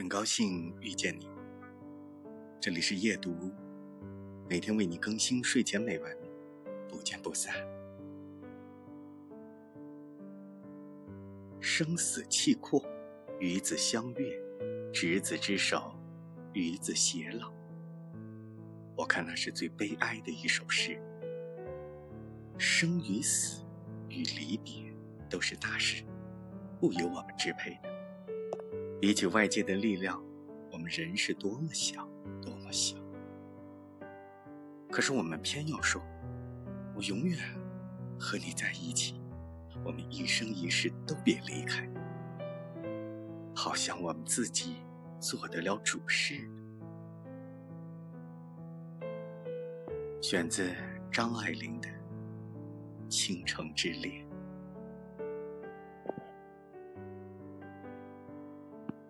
很高兴遇见你，这里是夜读，每天为你更新睡前美文，不见不散。生死契阔，与子相悦，执子之手，与子偕老。我看那是最悲哀的一首诗。生与死，与离别，都是大事，不由我们支配的。比起外界的力量，我们人是多么小，多么小。可是我们偏要说，我永远和你在一起，我们一生一世都别离开。好像我们自己做得了主似的。选自张爱玲的《倾城之恋》。